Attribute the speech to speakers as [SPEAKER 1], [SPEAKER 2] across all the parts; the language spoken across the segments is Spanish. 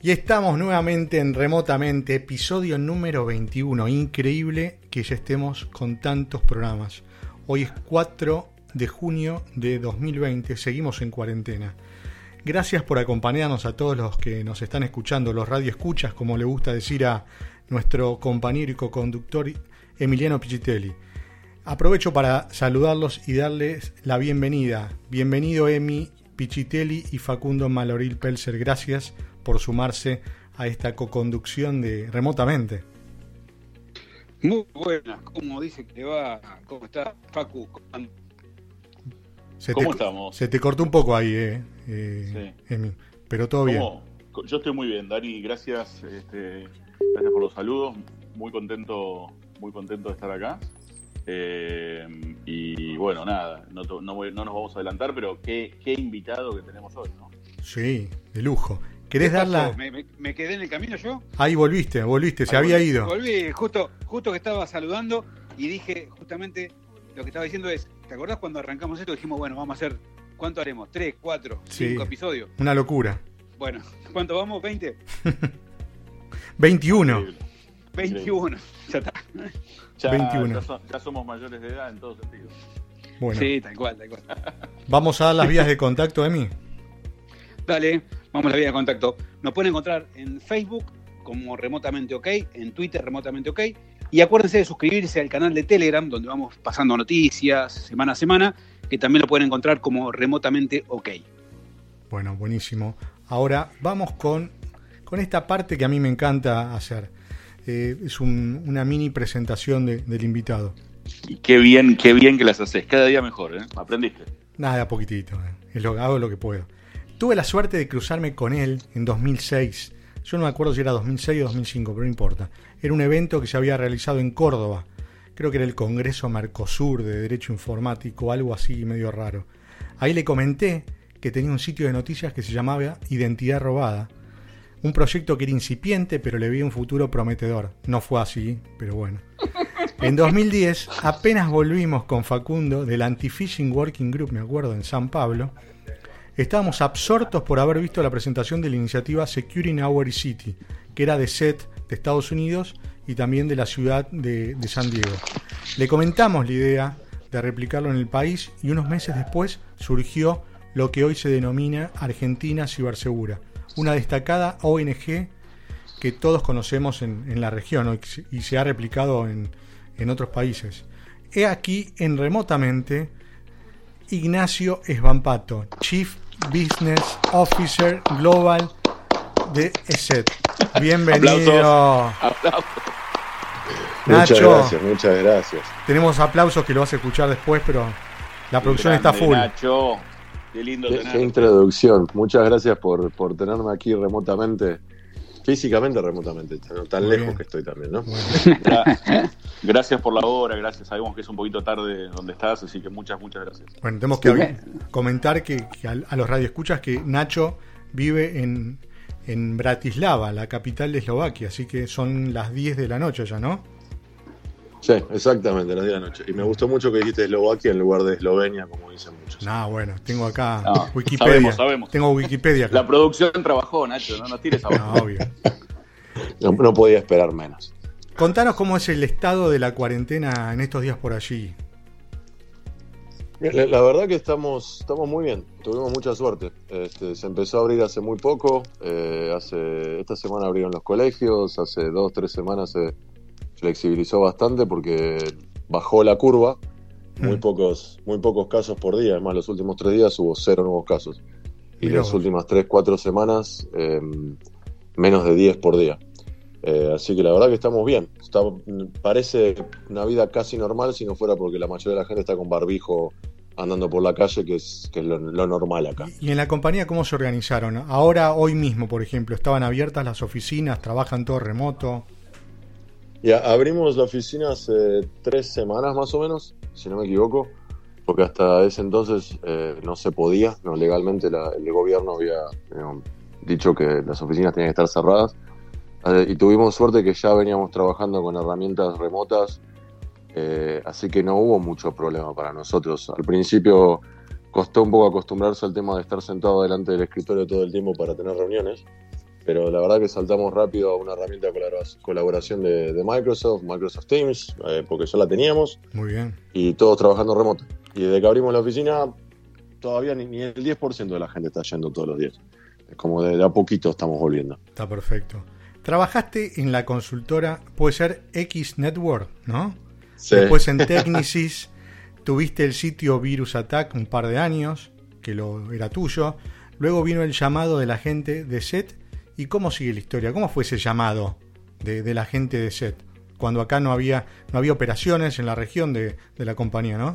[SPEAKER 1] Y estamos nuevamente en Remotamente, episodio número 21. Increíble que ya estemos con tantos programas. Hoy es 4 de junio de 2020, seguimos en cuarentena. Gracias por acompañarnos a todos los que nos están escuchando, los radioescuchas, como le gusta decir a nuestro compañero y co-conductor Emiliano Pichitelli. Aprovecho para saludarlos y darles la bienvenida. Bienvenido Emi Pichitelli y Facundo Maloril Pelser. Gracias por sumarse a esta co-conducción de remotamente.
[SPEAKER 2] Muy buenas, ¿cómo dice que va? ¿Cómo está Facu?
[SPEAKER 1] Se
[SPEAKER 3] ¿Cómo
[SPEAKER 1] te,
[SPEAKER 3] estamos?
[SPEAKER 1] Se te cortó un poco ahí, eh, eh, Emi, pero todo bien.
[SPEAKER 3] Yo estoy muy bien, Dani, gracias, este, gracias por los saludos, muy contento, muy contento de estar acá. Eh, y bueno, nada, no, to- no no nos vamos a adelantar, pero qué, qué invitado que tenemos hoy, ¿no?
[SPEAKER 1] Sí, de lujo. ¿Querés darla?
[SPEAKER 2] ¿Me, me- me quedé en el camino yo?
[SPEAKER 1] Ahí volviste, volviste, se
[SPEAKER 3] Ahí
[SPEAKER 1] había
[SPEAKER 3] volví.
[SPEAKER 1] ido.
[SPEAKER 2] Volví, justo, justo que estaba saludando y dije justamente lo que estaba diciendo es, ¿te acordás cuando arrancamos esto? Dijimos, bueno, vamos a hacer, ¿cuánto haremos? ¿Tres, cuatro,
[SPEAKER 1] Sí.
[SPEAKER 2] cinco episodios?
[SPEAKER 1] Una locura.
[SPEAKER 2] Bueno, ¿cuánto vamos? ¿20?
[SPEAKER 1] 21.
[SPEAKER 3] Increíble.
[SPEAKER 2] 21. Ya está.
[SPEAKER 3] Ya,
[SPEAKER 1] 21.
[SPEAKER 3] ya so- ya somos mayores de edad en todos sentidos.
[SPEAKER 1] Bueno,
[SPEAKER 2] Sí, tal cual, tal cual.
[SPEAKER 1] vamos a dar las vías de contacto, Emi.
[SPEAKER 2] Dale, vamos a la vía de contacto. Nos pueden encontrar en Facebook como Remotamente OK, en Twitter Remotamente OK. Y acuérdense de suscribirse al canal de Telegram, donde vamos pasando noticias semana a semana, que también lo pueden encontrar como Remotamente OK.
[SPEAKER 1] Bueno, buenísimo. Ahora vamos con, con esta parte que a mí me encanta hacer. Eh, es un- una mini presentación de- del invitado.
[SPEAKER 3] Y qué bien, qué bien que las haces, cada día mejor, ¿eh? Aprendiste.
[SPEAKER 1] Nada, a poquitito. eh. Es lo, hago lo que puedo. Tuve la suerte de cruzarme con él en 2006. Yo no me acuerdo si era 2006 o 2005, pero no importa. Era un evento que se había realizado en Córdoba. Creo que era el Congreso Mercosur de Derecho Informático, algo así medio raro. Ahí le comenté que tenía un sitio de noticias que se llamaba Identidad Robada. Un proyecto que era incipiente, pero le veía un futuro prometedor. No fue así, pero bueno. En 2010, apenas volvimos con Facundo del Anti-Phishing Working Group, me acuerdo, en San Pablo. Estábamos absortos por haber visto la presentación de la iniciativa Securing Our City, que era de SET de Estados Unidos y también de la ciudad de, San Diego. Le comentamos la idea de replicarlo en el país y unos meses después surgió lo que hoy se denomina Argentina Cibersegura, una destacada ONG que todos conocemos en, en la región ¿no? y se- y se ha replicado en, en otros países. He aquí en remotamente Ignacio Esbampato, Chief Business Officer Global de ESET. Bienvenido.
[SPEAKER 3] Aplausos.
[SPEAKER 4] Muchas
[SPEAKER 1] Nacho,
[SPEAKER 4] gracias, muchas gracias.
[SPEAKER 1] tenemos aplausos que lo vas a escuchar después, pero la producción está
[SPEAKER 3] Grande,
[SPEAKER 1] full.
[SPEAKER 3] Nacho, qué lindo
[SPEAKER 4] Qué, qué introducción. Muchas gracias por, por tenerme aquí remotamente, físicamente remotamente, tan, tan
[SPEAKER 1] Muy
[SPEAKER 4] lejos
[SPEAKER 1] bien.
[SPEAKER 4] que estoy también, ¿no?
[SPEAKER 3] Gra- Gracias por la hora, gracias. Sabemos que es un poquito tarde donde estás, así que muchas, muchas gracias.
[SPEAKER 1] Bueno, tenemos que comentar que, que a, a los radioescuchas que Nacho vive en, en Bratislava, la capital de Eslovaquia, así que son las 10 de la noche ya, ¿no?
[SPEAKER 4] Sí, exactamente, las 10 de la noche. Y me gustó mucho que dijiste Eslovaquia en lugar de Eslovenia, como dicen muchos.
[SPEAKER 1] Ah, bueno, tengo acá
[SPEAKER 3] No,
[SPEAKER 1] Wikipedia.
[SPEAKER 3] sabemos, sabemos.
[SPEAKER 1] Tengo Wikipedia acá.
[SPEAKER 3] La producción trabajó, Nacho, no nos tires
[SPEAKER 1] No,
[SPEAKER 3] abajo.
[SPEAKER 1] obvio.
[SPEAKER 4] No, no podía esperar menos.
[SPEAKER 1] Contanos cómo es el estado de la cuarentena en estos días por allí.
[SPEAKER 4] La, la verdad que estamos, estamos muy bien, tuvimos mucha suerte. Este, se empezó a abrir hace muy poco, eh, hace, esta semana abrieron los colegios, hace dos, tres semanas se flexibilizó bastante porque bajó la curva, muy
[SPEAKER 1] Mm.
[SPEAKER 4] pocos, muy pocos casos por día, además los últimos tres días hubo cero nuevos casos. Y
[SPEAKER 1] Mirá
[SPEAKER 4] las
[SPEAKER 1] vos.
[SPEAKER 4] últimas tres, cuatro semanas eh, menos de 10 por día. Eh, así que la verdad que estamos bien. Está- parece una vida casi normal si no fuera porque la mayoría de la gente está con barbijo andando por la calle, que es, que es lo, lo normal acá.
[SPEAKER 1] ¿Y en la compañía cómo se organizaron? Ahora, hoy mismo, por ejemplo, ¿estaban abiertas las oficinas? ¿Trabajan todo remoto?
[SPEAKER 4] Ya, abrimos la oficina hace tres semanas más o menos, si no me equivoco. porque hasta ese entonces eh, no se podía, no legalmente el gobierno había eh, dicho que las oficinas tenían que estar cerradas. Eh, y tuvimos suerte que ya veníamos trabajando con herramientas remotas, así que no hubo mucho problema para nosotros. Al principio costó un poco acostumbrarse al tema de estar sentado delante del escritorio todo el tiempo para tener reuniones, pero la verdad que saltamos rápido a una herramienta de colabora- colaboración de, de Microsoft, Microsoft Teams, eh, porque ya la teníamos
[SPEAKER 1] Muy bien.
[SPEAKER 4] y todos trabajando remoto. Y desde que abrimos la oficina, todavía ni, ni el 10% de la gente está yendo todos los días. Es como de, de a poquito estamos volviendo.
[SPEAKER 1] Está perfecto. Trabajaste en la consultora, puede ser X Network, ¿no?
[SPEAKER 4] Sí.
[SPEAKER 1] Después en Technisys tuviste el sitio Virus Attack un par de años, que lo era tuyo. Luego vino el llamado de la gente de SET. ¿Y cómo sigue la historia? ¿Cómo fue ese llamado de, de la gente de SET? Cuando acá no había, no había operaciones en la región de, de la compañía, ¿no?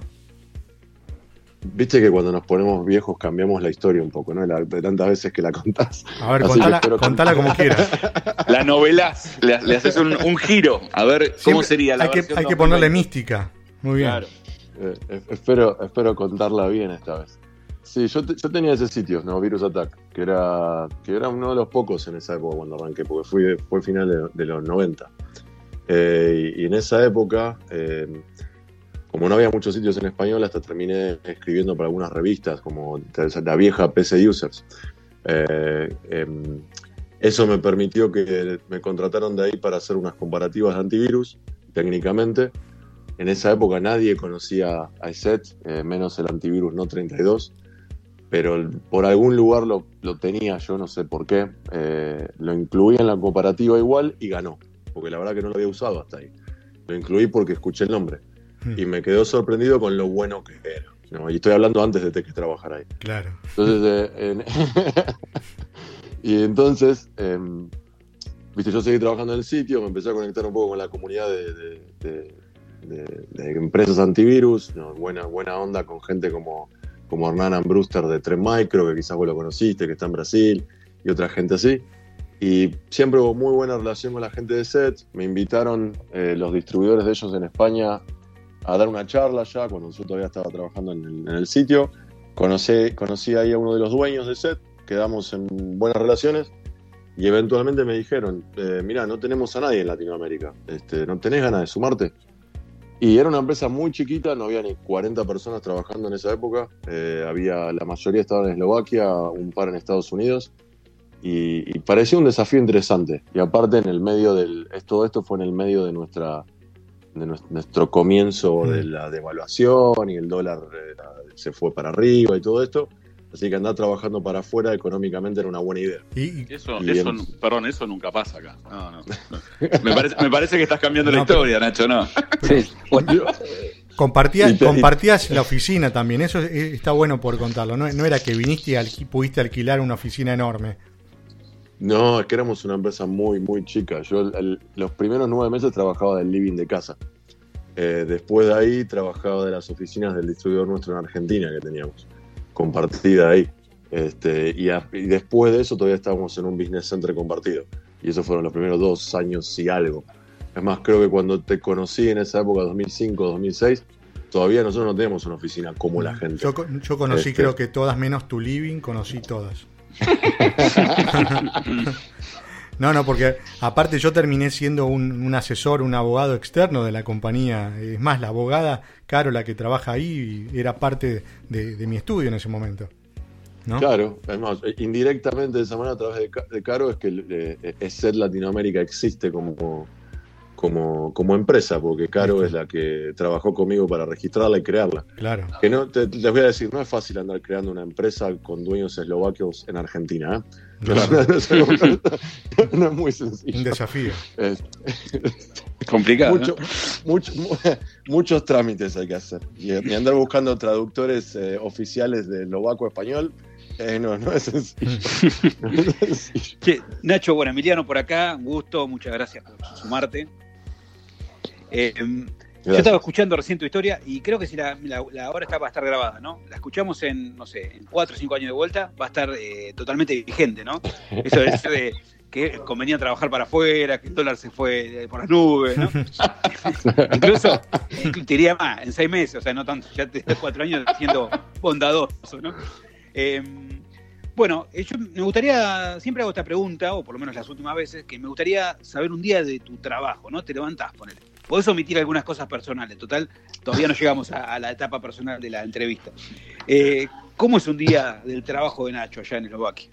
[SPEAKER 4] Viste que cuando nos ponemos viejos cambiamos la historia un poco, ¿no? La- de tantas veces que la contás.
[SPEAKER 1] A ver, contala,
[SPEAKER 4] espero que-
[SPEAKER 1] contala como quieras.
[SPEAKER 2] La novelás, le, le haces un, un giro. A ver cómo sería la
[SPEAKER 1] hay que, hay que ponerle
[SPEAKER 2] 2020.
[SPEAKER 1] mística. Muy bien.
[SPEAKER 2] Claro.
[SPEAKER 4] Eh, espero, espero contarla bien esta vez. Sí, yo, te- yo tenía ese sitio, ¿no? Virus Attack, que era, que era uno de los pocos en esa época cuando arranqué, porque fui, fue final de, de los 90. Eh, y, y en esa época, eh, como no había muchos sitios en español, hasta terminé escribiendo para algunas revistas, como la vieja PC Users. Eh, em, eso me permitió que me contrataron de ahí para hacer unas comparativas de antivirus, técnicamente. En esa época nadie conocía a eh, menos el antivirus No 32, pero por algún lugar lo, lo tenía, yo no sé por qué. Eh, lo incluí en la comparativa igual y ganó, porque la verdad que no lo había usado hasta ahí. Lo incluí porque escuché el nombre
[SPEAKER 1] Hmm,
[SPEAKER 4] y me quedó sorprendido con lo bueno que era. ¿no? Y estoy hablando antes de que trabajar ahí.
[SPEAKER 1] Claro.
[SPEAKER 4] Entonces, eh, en- y entonces, em, viste, yo seguí trabajando en el sitio, me empecé a conectar un poco con la comunidad de, de- de- de- de empresas antivirus, ¿no? buena, buena onda con gente como, como Hernán Ambruster de Tren Micro, que quizás vos lo conociste, que está en Brasil, y otra gente así. Y siempre hubo muy buena relación con la gente de SET. Me invitaron eh, los distribuidores de ellos en España a dar una charla ya, cuando yo todavía estaba trabajando en el, en el sitio. Conocí, conocí ahí a uno de los dueños de SET, quedamos en buenas relaciones y eventualmente me dijeron, eh, mira, no tenemos a nadie en Latinoamérica, este, ¿no tenés ganas de sumarte? Y era una empresa muy chiquita, no había ni 40 personas trabajando en esa época, eh, había, la mayoría estaban en Eslovaquia, un par en Estados Unidos, y, y parecía un desafío interesante. Y aparte en el medio del, todo esto fue en el medio de nuestra de nues- nuestro comienzo de la devaluación y el dólar eh, se fue para arriba y todo esto. Así que andar trabajando para afuera económicamente era una buena idea.
[SPEAKER 1] Y, y-
[SPEAKER 3] Eso,
[SPEAKER 4] Y
[SPEAKER 3] eso,
[SPEAKER 4] en-
[SPEAKER 3] perdón, eso nunca pasa acá. No, no. no. Me, parece, me parece que estás cambiando
[SPEAKER 1] No,
[SPEAKER 3] la historia, Nacho, ¿no?
[SPEAKER 2] Sí. Bueno,
[SPEAKER 1] compartías,
[SPEAKER 4] Y te-
[SPEAKER 1] compartías la oficina también. Eso es- está bueno por contarlo. No, no era que viniste y alqui- pudiste alquilar una oficina enorme.
[SPEAKER 4] No, es que éramos una empresa muy, muy chica. Yo el- el- los primeros nueve meses trabajaba del living de casa. Eh, después de ahí trabajaba de las oficinas del distribuidor nuestro en Argentina que teníamos, compartida ahí. Este, y, a- y después de eso todavía estábamos en un business center compartido. Y esos fueron los primeros dos años y algo. Es más, creo que cuando te conocí en esa época, 2005, 2006, todavía nosotros no teníamos una oficina como la gente.
[SPEAKER 1] Yo conocí
[SPEAKER 4] Este.
[SPEAKER 1] creo que todas menos tu living, conocí todas. No, no, porque aparte yo terminé siendo un, un asesor, un abogado externo de la compañía. Es más, la abogada Carola que trabaja ahí era parte de, de mi estudio en ese momento. ¿no?
[SPEAKER 4] Claro, además, indirectamente de esa manera a través de, Ca- de Caro es que eh, ESET Latinoamérica existe como, como, como empresa, porque Caro es la que trabajó conmigo para registrarla y crearla.
[SPEAKER 1] Claro.
[SPEAKER 4] Que no, te- les voy a decir, no es fácil andar creando una empresa con dueños eslovaquios en Argentina. ¿eh? No,
[SPEAKER 1] Claro.
[SPEAKER 4] no es no muy
[SPEAKER 1] Un
[SPEAKER 4] sencillo.
[SPEAKER 1] desafío.
[SPEAKER 4] Es-
[SPEAKER 2] es complicado.
[SPEAKER 4] mucho- mucho- mu- muchos trámites hay que hacer. Y, y andar buscando traductores eh, oficiales de eslovaco a español, eh, no, no es sencillo. No es sencillo.
[SPEAKER 2] Che, Nacho, bueno, Emiliano por acá, un gusto, muchas gracias por sumarte. Eh, yo estaba escuchando recién tu historia y creo que si la, la- la hora está va a estar grabada, ¿no? La escuchamos en, no sé, en 4 o 5 años de vuelta, va a estar eh, totalmente vigente, ¿no? Eso, eso de que convenía trabajar para afuera, que el dólar se fue por las nubes, ¿no? Incluso, te diría más, en seis meses, o sea, no tanto, ya te cuatro años siendo bondadoso, ¿no? Em, bueno, yo me gustaría, siempre hago esta pregunta, o por lo menos las últimas veces, que me gustaría saber un día de tu trabajo, ¿no? Te levantás, ponele. Podés omitir algunas cosas personales, total, todavía no llegamos a, la etapa personal de la entrevista. Eh, ¿Cómo es un día del trabajo de Nacho allá en Eslovaquia?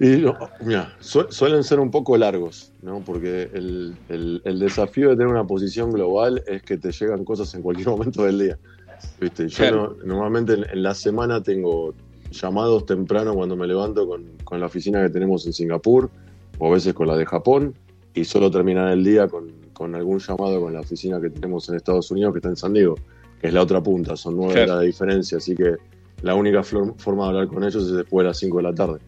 [SPEAKER 4] Y, suelen ser un poco largos, ¿no? Porque el, desafío de tener una posición global es que te llegan cosas en cualquier momento del día. ¿Viste? Yo normalmente en, la semana tengo llamados temprano cuando me levanto con, con, la oficina que tenemos en Singapur o a veces con la de Japón y solo terminar el día con, con algún llamado con la oficina que tenemos en Estados Unidos que está en San Diego, que es la otra punta, son nueve horas de diferencia, así que la única forma de hablar con ellos es después de las 5 de la tarde.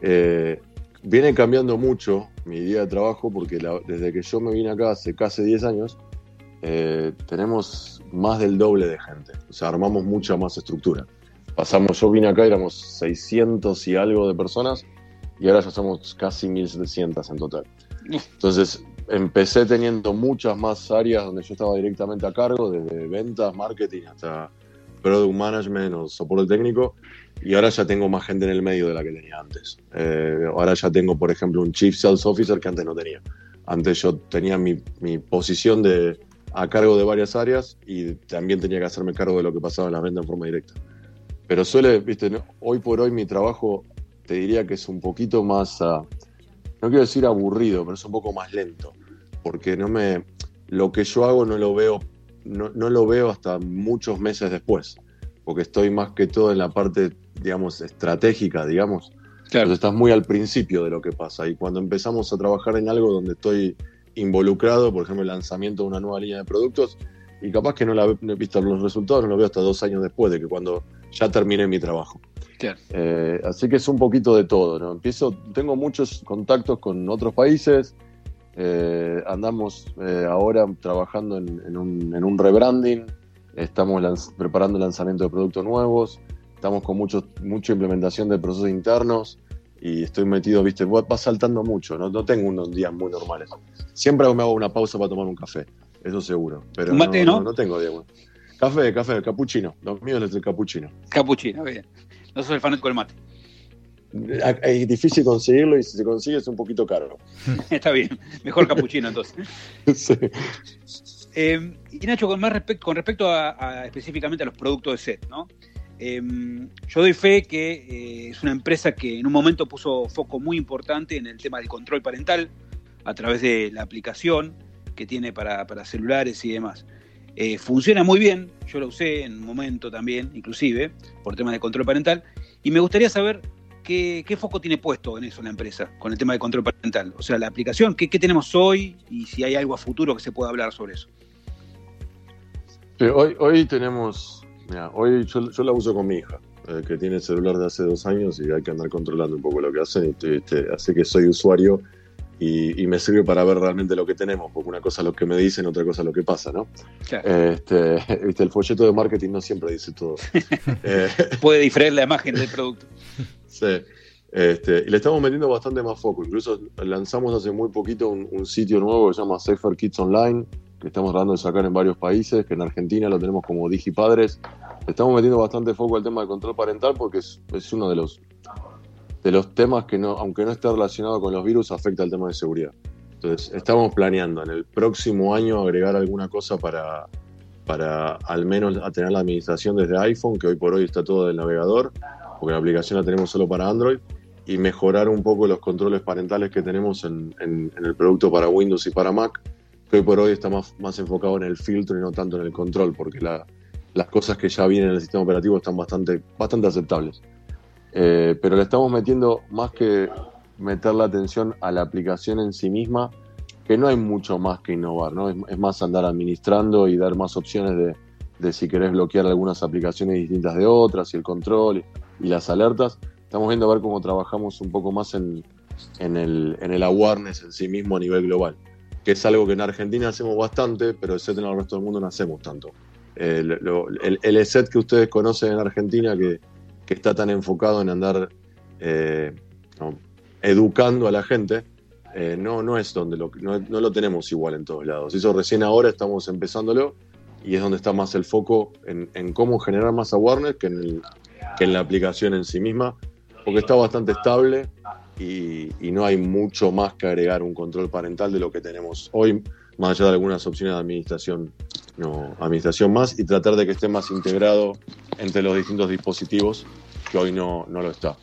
[SPEAKER 4] Eh, viene cambiando mucho mi día de trabajo porque desde que yo me vine acá hace casi 10 años, eh, tenemos más del doble de gente. O sea, armamos mucha más estructura. Pasamos, yo vine acá, éramos 600 y algo de personas y ahora ya somos casi 1700 en total. Entonces, empecé teniendo muchas más áreas donde yo estaba directamente a cargo, desde ventas, marketing hasta product management o soporte técnico. Y ahora ya tengo más gente en el medio de la que tenía antes. Eh, ahora ya tengo, por ejemplo, un Chief Sales Officer que antes no tenía. Antes yo tenía mi, mi posición de, a cargo de varias áreas y también tenía que hacerme cargo de lo que pasaba en la venta en forma directa. Pero suele, viste, hoy por hoy mi trabajo te diría que es un poquito más, ah, no quiero decir aburrido, pero es un poco más lento, porque no me, lo que yo hago no lo veo, no, no lo veo hasta muchos meses después, porque estoy más que todo en la parte digamos, estratégica, digamos. Claro. estás muy al principio de lo que pasa. Y cuando empezamos a trabajar en algo donde estoy involucrado, por ejemplo, el lanzamiento de una nueva línea de productos, y capaz que no la he visto los resultados, no lo veo hasta dos años después de que cuando ya terminé mi trabajo. Claro. Eh, así que es un poquito de todo, ¿no? Empiezo, tengo muchos contactos con otros países, eh, andamos eh, ahora trabajando en, un, en, un, rebranding, estamos preparando el lanzamiento de productos nuevos, estamos con mucho, mucha implementación de procesos internos y estoy metido, viste, va saltando mucho, no, no tengo unos días muy normales. Siempre me hago una pausa para tomar un café, eso seguro. Pero
[SPEAKER 2] ¿Un mate, no,
[SPEAKER 4] no? tengo días Café, café, capuchino. Lo mío es el capuchino.
[SPEAKER 2] Capuchino, bien. No soy el fanático del mate.
[SPEAKER 4] Es difícil conseguirlo y si se consigue es un poquito caro.
[SPEAKER 2] Está bien, mejor capuchino entonces. sí. Eh, y Nacho, con, más respecto, con respecto a, específicamente a los productos de SET, ¿no? Em, yo doy fe que eh, es una empresa que en un momento puso foco muy importante en el tema del control parental a través de la aplicación que tiene para, celulares y demás. Eh, funciona muy bien, yo lo usé en un momento también, inclusive, por temas de control parental, y me gustaría saber qué, foco tiene puesto en eso la empresa, con el tema de control parental. O sea, la aplicación, qué, tenemos hoy y si hay algo a futuro que se pueda hablar sobre eso.
[SPEAKER 4] hoy, hoy tenemos hoy yo, la uso con mi hija, eh, que tiene celular de hace dos años y hay que andar controlando un poco lo que hacen. Y, así que soy usuario y, me sirve para ver realmente lo que tenemos, porque una cosa es lo que me dicen, otra cosa es lo que pasa, ¿no? Este, ¿viste? El folleto de marketing no siempre dice todo.
[SPEAKER 2] Eh, Puede diferir la imagen del producto.
[SPEAKER 4] sí. Este, y le estamos metiendo bastante más foco. Incluso lanzamos hace muy poquito un, un sitio nuevo que se llama Safer Kids Online, que estamos tratando de sacar en varios países, que en Argentina lo tenemos como DigiPadres. Estamos metiendo bastante foco al tema de control parental porque es, es, uno de los, de los temas que, no, aunque no esté relacionado con los virus, afecta al tema de seguridad. Entonces, estamos planeando en el próximo año agregar alguna cosa para, para al menos tener la administración desde iPhone, que hoy por hoy está todo del navegador, porque la aplicación la tenemos solo para Android, y mejorar un poco los controles parentales que tenemos en, el producto para Windows y para Mac que hoy por hoy está más, más enfocado en el filtro y no tanto en el control, porque las cosas que ya vienen en el sistema operativo están bastante, bastante aceptables. Eh, pero le estamos metiendo más que meter la atención a la aplicación en sí misma, que no hay mucho más que innovar, ¿no? Es, más andar administrando y dar más opciones de, de, si querés bloquear algunas aplicaciones distintas de otras, y el control y, las alertas. Estamos viendo a ver cómo trabajamos un poco más en, en, el, en el awareness en sí mismo a nivel global que es algo que en Argentina hacemos bastante, pero set en el resto del mundo no hacemos tanto. El, el, set que ustedes conocen en Argentina, que, está tan enfocado en andar eh, educando a la gente, eh, no, no es donde lo, no, no lo tenemos igual en todos lados. Eso recién ahora estamos empezándolo y es donde está más el foco en, en cómo generar más awareness que en, el- que en la aplicación en sí misma, porque está bastante estable y, y no hay mucho más que agregar un control parental de lo que tenemos hoy, más allá de algunas opciones de administración, no, administración más, y tratar de que esté más integrado entre los distintos dispositivos, que hoy no, no lo está.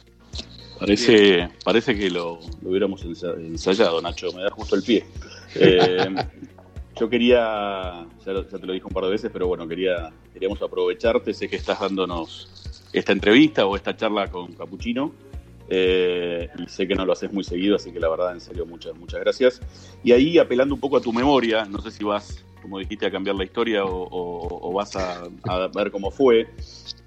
[SPEAKER 3] Parece, parece que lo, lo hubiéramos ensa- ensayado, Nacho, me da justo el pie. Eh, yo quería, ya, lo- ya te lo dije un par de veces, pero bueno, quería, queríamos aprovecharte, sé que estás dándonos esta entrevista o esta charla con Capuchino, eh, y sé que no lo haces muy seguido, así que la verdad, en serio, muchas, muchas gracias. Y ahí, apelando un poco a tu memoria, no sé si vas, como dijiste, a cambiar la historia o, o- o vas a, a ver cómo fue,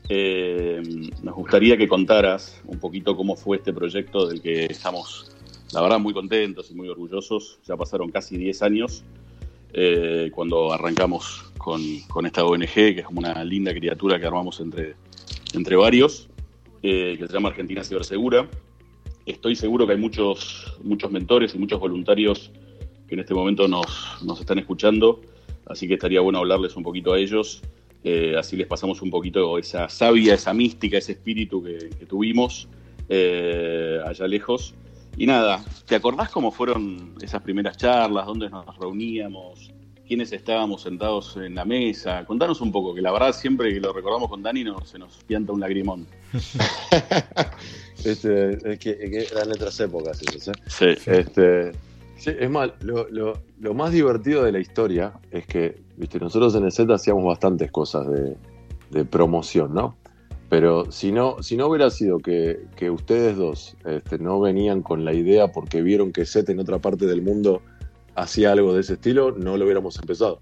[SPEAKER 3] eh, nos gustaría que contaras un poquito cómo fue este proyecto del que estamos, la verdad, muy contentos y muy orgullosos. Ya pasaron casi 10 años eh, cuando arrancamos con, con esta ONG, que es como una linda criatura que armamos entre, entre varios, que se llama Argentina Cibersegura. Estoy seguro que hay muchos, muchos mentores y muchos voluntarios que en este momento nos, nos están escuchando, así que estaría bueno hablarles un poquito a ellos eh, así les pasamos un poquito esa savia, esa mística, ese espíritu que, que tuvimos eh, allá lejos. Y nada, ¿te acordás cómo fueron esas primeras charlas? ¿Dónde nos reuníamos? ¿Quiénes estábamos sentados en la mesa? Contanos un poco, que la verdad siempre que lo recordamos con Dani no, se nos pianta un lagrimón.
[SPEAKER 4] Este, es, que, es que eran otras épocas esas, ¿eh?
[SPEAKER 3] Sí.
[SPEAKER 4] Este, sí, es más, lo, lo- lo más divertido de la historia es que, viste, nosotros en el Z hacíamos bastantes cosas de, de promoción, ¿no? Pero si no, si no hubiera sido que, que ustedes dos este, no venían con la idea porque vieron que Z en otra parte del mundo hacía algo de ese estilo, no lo hubiéramos empezado.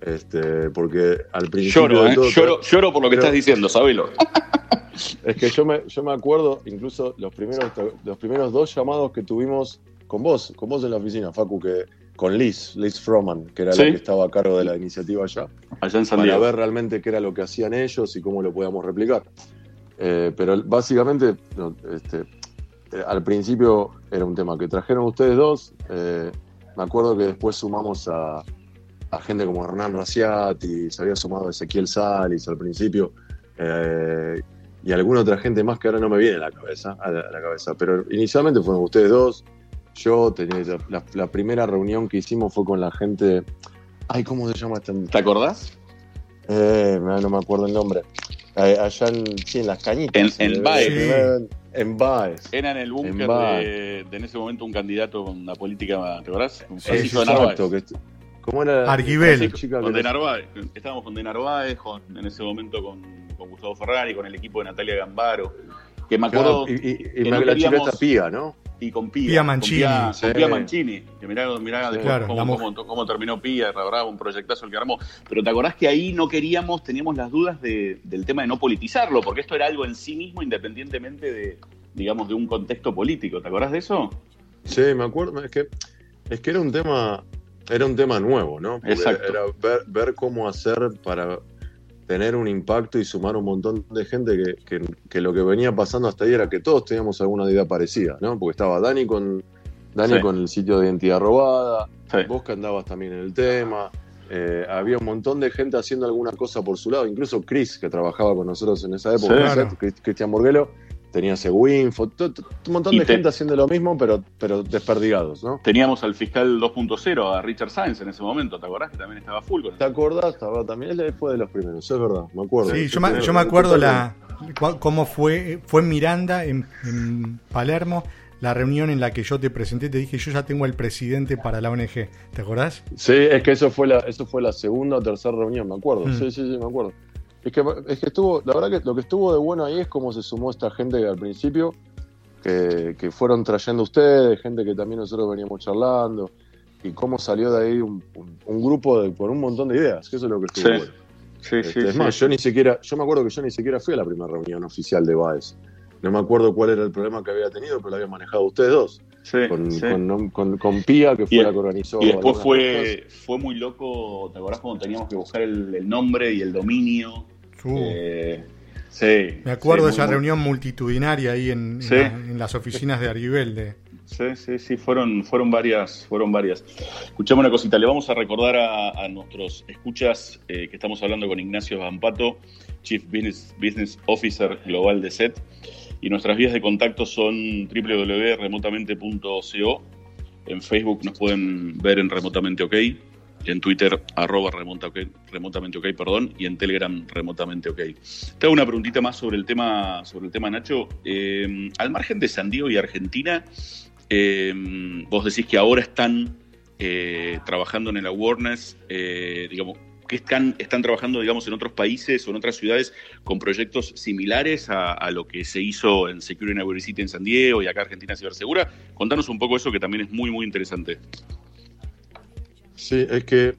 [SPEAKER 4] Este, porque al principio
[SPEAKER 3] Lloro, ¿eh?
[SPEAKER 4] todo-
[SPEAKER 3] lloro, lloro por lo que
[SPEAKER 4] Pero-
[SPEAKER 3] estás diciendo, sabelo.
[SPEAKER 4] es que yo me, yo me acuerdo, incluso los primeros, los primeros dos llamados que tuvimos con vos, con vos en la oficina, Facu, que con Liz, Liz Froman, que era
[SPEAKER 3] Sí.
[SPEAKER 4] la que estaba a cargo de la iniciativa allá,
[SPEAKER 3] Allá en San
[SPEAKER 4] para
[SPEAKER 3] Diego.
[SPEAKER 4] ver realmente qué era lo que hacían ellos y cómo lo podíamos replicar. Eh, pero básicamente, no, este, eh, al principio era un tema que trajeron ustedes dos. eh, me acuerdo que después sumamos a, a gente como Hernán Raciati, se había sumado Ezequiel Salis al principio, eh, y alguna otra gente más que ahora no me viene a la cabeza, a la, a la cabeza. Pero inicialmente fueron ustedes dos. Yo tenía la, la primera reunión que hicimos fue con la gente. Ay, ¿cómo se llama esta?
[SPEAKER 3] ¿Te acordás?
[SPEAKER 4] Eh, no no me acuerdo el nombre. Eh, allá en, sí, en las cañitas.
[SPEAKER 3] En- en Baez.
[SPEAKER 4] eh, En Baez.
[SPEAKER 3] Era en el búnker de, de en ese momento un candidato con una política, ¿te acordás? Un
[SPEAKER 4] Sí,
[SPEAKER 3] Francisco de Narváez.
[SPEAKER 4] que ¿Cómo era?
[SPEAKER 1] Arguibel.
[SPEAKER 4] chica
[SPEAKER 3] Con De Narváez. Estábamos con De Narváez, con- en ese momento con, con Gustavo Ferrari, con el equipo de Natalia Gambaro. Que me acuerdo.
[SPEAKER 4] Claro, y, y- y
[SPEAKER 3] que
[SPEAKER 4] me-
[SPEAKER 3] no
[SPEAKER 4] la chica
[SPEAKER 3] queríamos-
[SPEAKER 4] esta Pía, ¿no?
[SPEAKER 3] Y con Pía.
[SPEAKER 1] Pía
[SPEAKER 3] con
[SPEAKER 1] Mancini.
[SPEAKER 3] Con. Pía Mancini. Que mirá, mirá
[SPEAKER 4] Sí.
[SPEAKER 3] después
[SPEAKER 1] Claro,
[SPEAKER 3] cómo, terminó Pía, la verdad, un proyectazo el que armó. Pero ¿te acordás que ahí no queríamos, teníamos las dudas de- del tema de no politizarlo? Porque esto era algo en sí mismo, independientemente de, digamos, de un contexto político. ¿Te acordás de eso?
[SPEAKER 4] Sí, me acuerdo. Es que, es que era un tema. Era un tema nuevo, ¿no? Porque
[SPEAKER 3] Exacto.
[SPEAKER 4] Era ver, ver cómo hacer para tener un impacto y sumar un montón de gente que, que- que lo que venía pasando hasta ahí era que todos teníamos alguna idea parecida, ¿no? Porque estaba Dani con Dani
[SPEAKER 3] Sí.
[SPEAKER 4] con el sitio de identidad robada,
[SPEAKER 3] Sí.
[SPEAKER 4] vos que andabas también en el tema, eh, había un montón de gente haciendo alguna cosa por su lado, incluso Chris, que trabajaba con nosotros en esa época, Cristian Borguelo, tenía Seguinfo, to- to- un montón de
[SPEAKER 3] te-
[SPEAKER 4] gente haciendo lo mismo, pero, pero desperdigados, ¿no?
[SPEAKER 3] Teníamos al fiscal 2.0, a Richard Sainz en ese momento, ¿te acordás? Que también estaba full con
[SPEAKER 4] ¿Te acordás? Estaba también, él fue de los primeros, es verdad, me acuerdo.
[SPEAKER 1] Sí, yo me, yo me acuerdo la cómo fue fue Miranda, en, en Palermo, la reunión en la que yo te presenté, te dije, yo ya tengo el presidente para la ONG. ¿Te acordás?
[SPEAKER 4] Sí, es que eso fue la, eso fue la segunda o tercera reunión, me acuerdo.
[SPEAKER 1] Mm.
[SPEAKER 4] Sí, sí, sí, me acuerdo. Es que, es que estuvo, la verdad que lo que estuvo de bueno ahí es cómo se sumó esta gente al principio, que, que fueron trayendo ustedes, gente que también nosotros veníamos charlando, y cómo salió de ahí un, un- un grupo de, con un montón de ideas, que eso es lo que estuvo
[SPEAKER 3] Sí.
[SPEAKER 4] bueno.
[SPEAKER 3] Sí,
[SPEAKER 4] Este, es más, yo ni siquiera, yo me acuerdo que yo ni siquiera fui a la primera reunión oficial de Baez. No me acuerdo cuál era el problema que había tenido, pero lo habían manejado ustedes dos.
[SPEAKER 3] Sí,
[SPEAKER 4] Con,
[SPEAKER 3] sí.
[SPEAKER 4] con, con- con Pía, que fue
[SPEAKER 3] Y-
[SPEAKER 4] la que organizó.
[SPEAKER 3] Y después
[SPEAKER 4] cosas.
[SPEAKER 3] fue, fue muy loco, ¿te acordás cuando teníamos que buscar el, el nombre y el dominio?
[SPEAKER 1] Uh,
[SPEAKER 3] Eh, Sí.
[SPEAKER 1] Me acuerdo
[SPEAKER 3] sí,
[SPEAKER 1] de esa
[SPEAKER 3] muy-
[SPEAKER 1] reunión multitudinaria ahí en, en
[SPEAKER 3] Sí.
[SPEAKER 1] la- en las oficinas de Argibelde.
[SPEAKER 3] Sí, sí, sí, fueron, fueron varias, fueron varias. Escuchame una cosita, le vamos a recordar a, a nuestros escuchas eh, que estamos hablando con Ignacio Bampato, Chief Business, Business Officer Global de SET, y nuestras vías de contacto son www.remotamente.co. En Facebook nos pueden ver en Remotamente OK, en Twitter arroba remotamente OK, perdón, y en Telegram remotamente OK. Te hago una preguntita más sobre el tema, sobre el tema Nacho. Eh, al margen de San Diego y Argentina, eh, vos decís que ahora están eh, trabajando en el awareness, digamos, que están, están trabajando, digamos, en otros países o en otras ciudades con proyectos similares a, lo que se hizo en Security Our City en San Diego y acá Argentina Cibersegura. Contanos un poco eso que también es muy, muy interesante.
[SPEAKER 4] Sí, es que,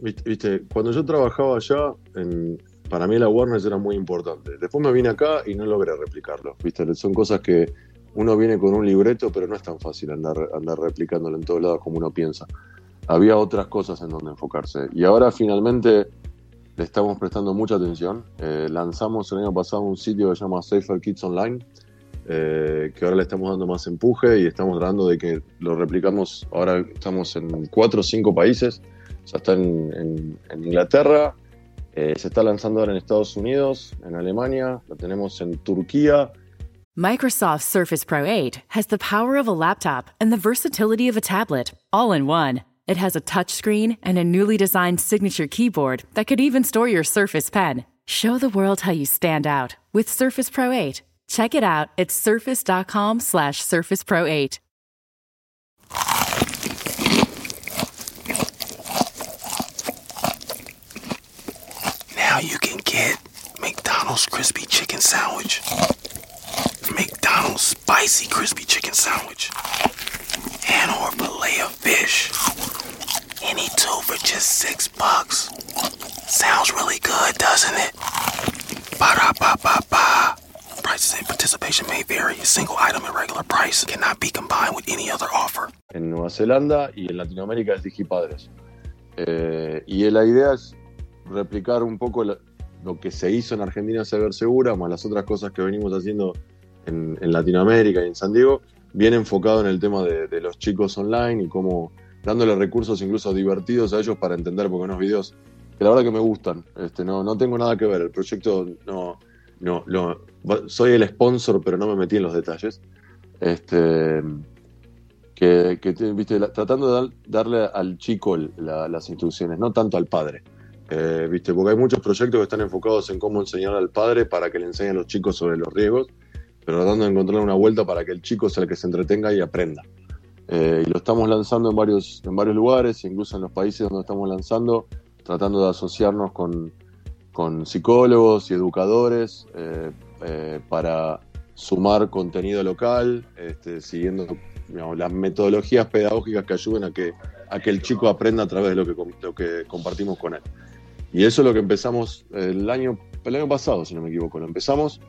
[SPEAKER 4] viste, cuando yo trabajaba allá, en- para mí el awareness era muy importante. Después me vine acá y no logré replicarlo. Viste, son cosas que uno viene con un libreto, pero no es tan fácil andar, andar replicándolo en todos lados como uno piensa. Había otras cosas en donde enfocarse. Y ahora finalmente le estamos prestando mucha atención. Eh, lanzamos el año pasado un sitio que se llama Safer Kids Online, eh, que ahora le estamos dando más empuje y estamos tratando de que lo replicamos. Ahora estamos en cuatro o cinco países. Está en, en- en Inglaterra, eh, se está lanzando ahora en Estados Unidos, en Alemania, lo tenemos en Turquía.
[SPEAKER 5] Microsoft Surface Pro 8 has the power of a laptop and the versatility of a tablet, all in one. It has a touchscreen and a newly designed signature keyboard that could even store your Surface Pen. Show the world how you stand out with Surface Pro 8. Check it out at surface.com slash Surface Pro 8.
[SPEAKER 6] Now you can get McDonald's crispy chicken sandwich, McDonald's spicy crispy chicken sandwich, and or fillet of fish. Any two for just six bucks. Sounds really good, doesn't it? Ba participation may vary. Single item at regular price cannot be combined with any other offer.
[SPEAKER 4] en Nueva Zelanda y en Latinoamérica es Digipadres. Eh, y la idea es replicar un poco lo que se hizo en Argentina Saber Segura, más las otras cosas que venimos haciendo en, en Latinoamérica y en San Diego, bien enfocado en el tema de, de los chicos online y cómo dándole recursos incluso divertidos a ellos para entender, porque unos videos que la verdad que me gustan. Este, no, no tengo nada que ver, el proyecto no, no, no- soy el sponsor, pero no me metí en los detalles. Este, que, que te- viste, tratando de dar- darle al chico las instrucciones, no tanto al padre. Eh, viste, porque hay muchos proyectos que están enfocados en cómo enseñar al padre para que le enseñe a los chicos sobre los riesgos, pero tratando de encontrar una vuelta para que el chico sea el que se entretenga y aprenda. Eh, y lo estamos lanzando en varios, en varios lugares, incluso en los países donde estamos lanzando, tratando de asociarnos con, con psicólogos y educadores eh, eh, para sumar contenido local, este, siguiendo digamos, las metodologías pedagógicas que ayuden a que, a que el chico aprenda a través de lo que, lo que compartimos con él. Y eso es lo que empezamos el año, el año pasado, si no me equivoco. Lo empezamos,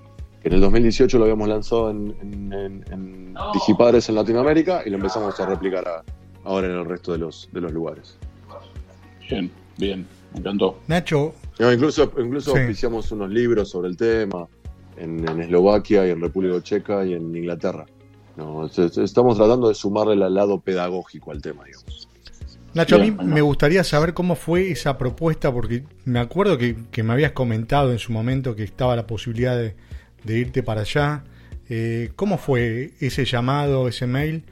[SPEAKER 4] en el 2018 lo habíamos lanzado en, en, en- en Digipadres en Latinoamérica y lo empezamos a replicar a- ahora en el resto de los, de los lugares.
[SPEAKER 3] Bien, bien, me encantó.
[SPEAKER 1] Nacho,
[SPEAKER 4] No, incluso incluso
[SPEAKER 1] Sí.
[SPEAKER 4] auspiciamos unos libros sobre el tema en, en Eslovaquia y en República Checa y en Inglaterra. No, es- es- estamos tratando de sumarle el lado pedagógico al tema, digamos.
[SPEAKER 1] Nacho, a mí me gustaría saber cómo fue esa propuesta, porque me acuerdo que, que me habías comentado en su momento que estaba la posibilidad de, de irte para allá. Eh, ¿Cómo fue ese llamado, ese mail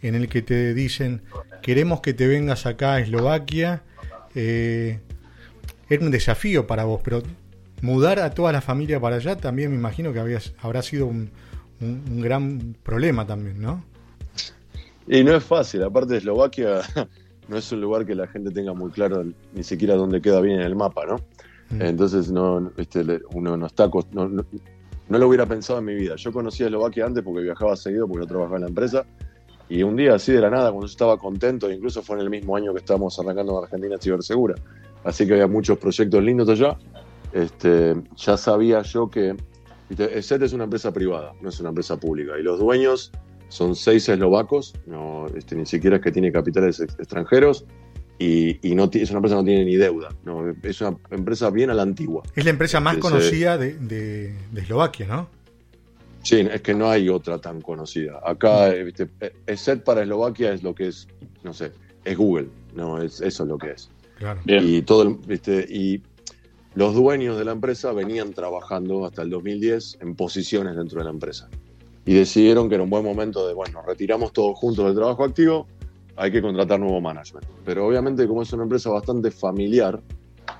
[SPEAKER 1] en el que te dicen, queremos que te vengas acá a Eslovaquia? Eh, era un desafío para vos, pero mudar a toda la familia para allá también me imagino que habías, habrá sido un, un- un gran problema también, ¿no?
[SPEAKER 4] Y no es fácil, aparte de Eslovaquia no es un lugar que la gente tenga muy claro ni siquiera dónde queda bien en el mapa, ¿no?
[SPEAKER 1] Mm.
[SPEAKER 4] Entonces no, le- uno no está no, no, no lo hubiera pensado en mi vida. Yo conocía Eslovaquia antes porque viajaba seguido, porque yo trabajaba en la empresa. Y un día así de la nada, cuando yo estaba contento, incluso fue en el mismo año que estábamos arrancando en Argentina Cibersegura. Así que había muchos proyectos lindos allá. Este, ya sabía yo que ESET es una empresa privada, no es una empresa pública. Y los dueños son seis eslovacos, no, este, ni siquiera es que tiene capitales ex- extranjeros, y, y no es una empresa que no tiene ni deuda. No, es una empresa bien a la antigua.
[SPEAKER 1] Es la empresa más
[SPEAKER 4] sí.
[SPEAKER 1] conocida de, de- de Eslovaquia, ¿no?
[SPEAKER 4] Sí, es que no hay otra tan conocida. Acá, eh, viste, eh, ESET para Eslovaquia es lo que es, no sé, es Google, no es eso es lo que es.
[SPEAKER 1] Claro.
[SPEAKER 4] Y todo, el- viste, y los dueños de la empresa venían trabajando hasta el 2010 en posiciones dentro de la empresa. Y decidieron que era un buen momento de, bueno, nos retiramos todos juntos del trabajo activo, hay que contratar nuevo management. Pero obviamente como es una empresa bastante familiar,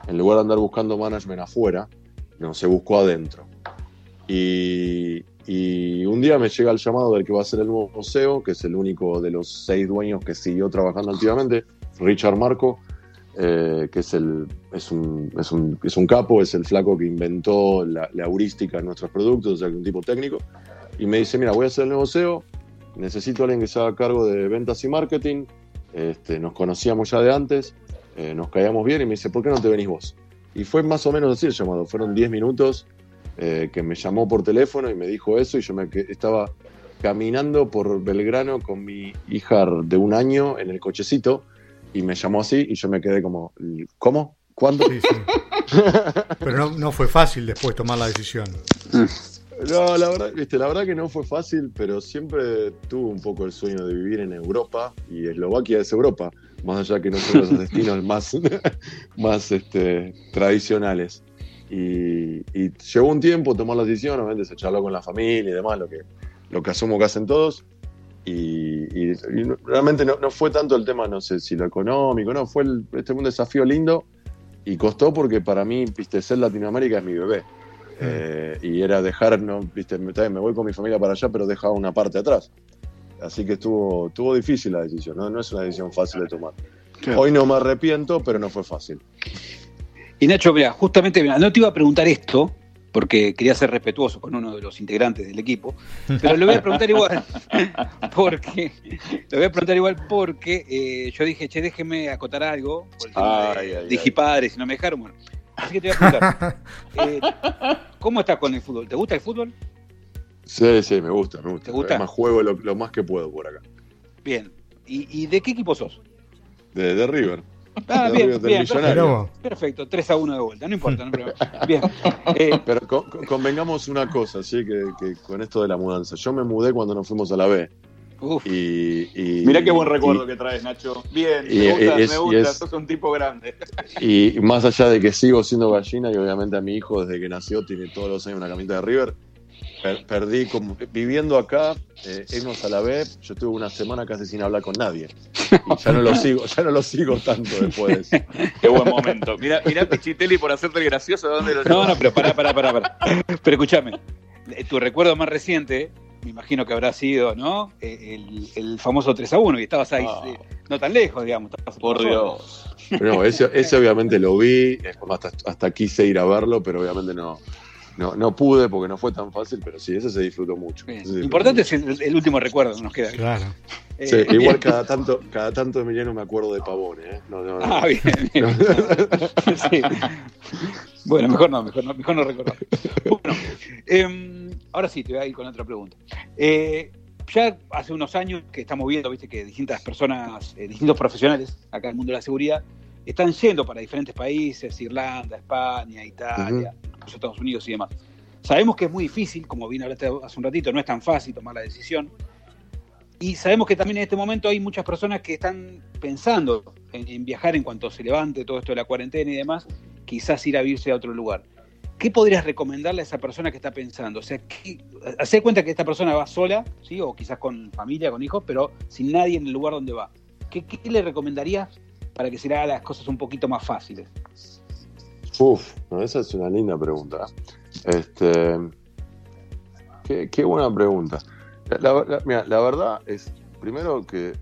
[SPEAKER 4] en lugar de andar buscando management afuera, no, se buscó adentro. Y, y un día me llega el llamado del que va a ser el nuevo museo, que es el único de los seis dueños que siguió trabajando activamente, Richard Marco, eh, que es, el, es, un, es, un, es un capo, es el flaco que inventó la, la heurística en nuestros productos, o sea, un tipo técnico. Y me dice, mira, voy a hacer el nuevo SEO, necesito a alguien que se haga cargo de ventas y marketing, este, nos conocíamos ya de antes, eh, nos caíamos bien y me dice, ¿por qué no te venís vos? Y fue más o menos así el llamado, fueron 10 minutos eh, que me llamó por teléfono y me dijo eso y yo me estaba caminando por Belgrano con mi hija de un año en el cochecito y me llamó así y yo me quedé como, ¿cómo? ¿Cuándo?
[SPEAKER 1] Sí, sí. Pero no, no fue fácil después tomar la decisión.
[SPEAKER 4] No, la verdad, viste, la verdad que no fue fácil, pero siempre tuve un poco el sueño de vivir en Europa y Eslovaquia es Europa, más allá que no son los destinos más, más este, tradicionales. Y, y llevó un tiempo tomar la decisión, obviamente se charló con la familia y demás, lo que, lo que asumo que hacen todos. Y, y- y no- realmente no, no fue tanto el tema, no sé si lo económico, no, fue el- este fue un desafío lindo y costó porque para mí, viste, ser Latinoamérica es mi bebé. Eh, y era dejar, no, viste, me, me voy con mi familia para allá, pero dejaba una parte atrás. Así que estuvo, estuvo difícil la decisión, ¿no? no es una decisión fácil de tomar. Hoy no me arrepiento, pero no fue fácil.
[SPEAKER 2] Y Nacho, mira, justamente, mira, no te iba a preguntar esto, porque quería ser respetuoso con uno de los integrantes del equipo, pero le voy a preguntar igual, porque, le voy a preguntar igual porque eh, yo dije, che, déjeme acotar algo, por el tema
[SPEAKER 3] Ay,
[SPEAKER 2] de
[SPEAKER 3] ay, ay.
[SPEAKER 2] Digipadres, y no me dejaron, bueno. Así que te voy a preguntar, eh, ¿cómo estás con el fútbol? ¿Te gusta el fútbol?
[SPEAKER 4] Sí, sí, me gusta, me gusta.
[SPEAKER 2] ¿Te gusta?
[SPEAKER 4] Además, juego lo, lo más que puedo por acá.
[SPEAKER 2] Bien. ¿Y, y de qué equipo sos?
[SPEAKER 4] De, de River.
[SPEAKER 2] Ah, bien, bien,
[SPEAKER 1] vos.
[SPEAKER 2] Perfecto, 3 a 1 de vuelta, no importa, no. Bien. Eh,
[SPEAKER 4] Pero con- con- convengamos una cosa, sí, que, que con esto de la mudanza. Yo me mudé cuando nos fuimos a la B.
[SPEAKER 2] uf,
[SPEAKER 4] Y, y-
[SPEAKER 3] Mirá qué buen recuerdo
[SPEAKER 4] y-
[SPEAKER 3] que traes, Nacho. Bien,
[SPEAKER 4] y-
[SPEAKER 3] me gusta,
[SPEAKER 4] es-
[SPEAKER 3] me gusta,
[SPEAKER 4] es-
[SPEAKER 3] sos un tipo grande.
[SPEAKER 4] Y más allá de que sigo siendo gallina y obviamente a mi hijo desde que nació tiene todos los años una camiseta de River, per- perdí como viviendo acá, eh, irnos a la B, yo estuve una semana casi sin hablar con nadie. Y ya no lo sigo, ya no lo sigo tanto después.
[SPEAKER 3] Qué buen momento. Mirá, mirá Pichitelli por hacerte el gracioso, ¿de dónde lo
[SPEAKER 2] No, no, pero pará, pará, pará, pará. Pero escúchame, eh, tu recuerdo más reciente, me imagino que habrá sido, ¿no? Eh, El, el famoso 3 a 1, y estabas ahí,
[SPEAKER 3] Ah.
[SPEAKER 2] eh, no tan lejos, digamos.
[SPEAKER 3] Por. Dios.
[SPEAKER 4] Pero no, ese, ese obviamente lo vi, hasta, hasta quise ir a verlo, pero obviamente no, no, no pude porque no fue tan fácil, pero sí, ese se disfrutó mucho. Se disfrutó
[SPEAKER 2] Importante
[SPEAKER 4] mucho.
[SPEAKER 2] es el, el último recuerdo que nos queda.
[SPEAKER 1] Claro.
[SPEAKER 2] Eh,
[SPEAKER 4] Sí,
[SPEAKER 2] bien.
[SPEAKER 4] igual cada tanto, cada tanto Emiliano me acuerdo de Pavone, ¿eh? No, no, no.
[SPEAKER 2] Ah, bien, bien. Sí. Bueno, mejor no, mejor no, mejor no recordar. Bueno, em, ahora sí, te voy a ir con otra pregunta. Eh, ya hace unos años que estamos viendo, viste, que distintas personas, eh, distintos profesionales acá en el mundo de la seguridad, están yendo para diferentes países, Irlanda, España, Italia, Estados Unidos y demás. Sabemos que es muy difícil, como vine a hablarte hace un ratito, no es tan fácil tomar la decisión. Y sabemos que también en este momento hay muchas personas que están pensando en, viajar en cuanto se levante todo esto de la cuarentena y demás, quizás ir a vivirse a otro lugar. ¿Qué podrías recomendarle a esa persona que está pensando? O sea, ¿qué- hacer cuenta que esta persona va sola, ¿sí? o quizás con familia, con hijos, pero sin nadie en el lugar donde va. ¿Qué, qué le recomendarías para que se le hagan las cosas un poquito más fáciles?
[SPEAKER 4] Uf, no, esa es una linda pregunta. Este, qué, qué buena pregunta. La, la- mira, la verdad es, primero que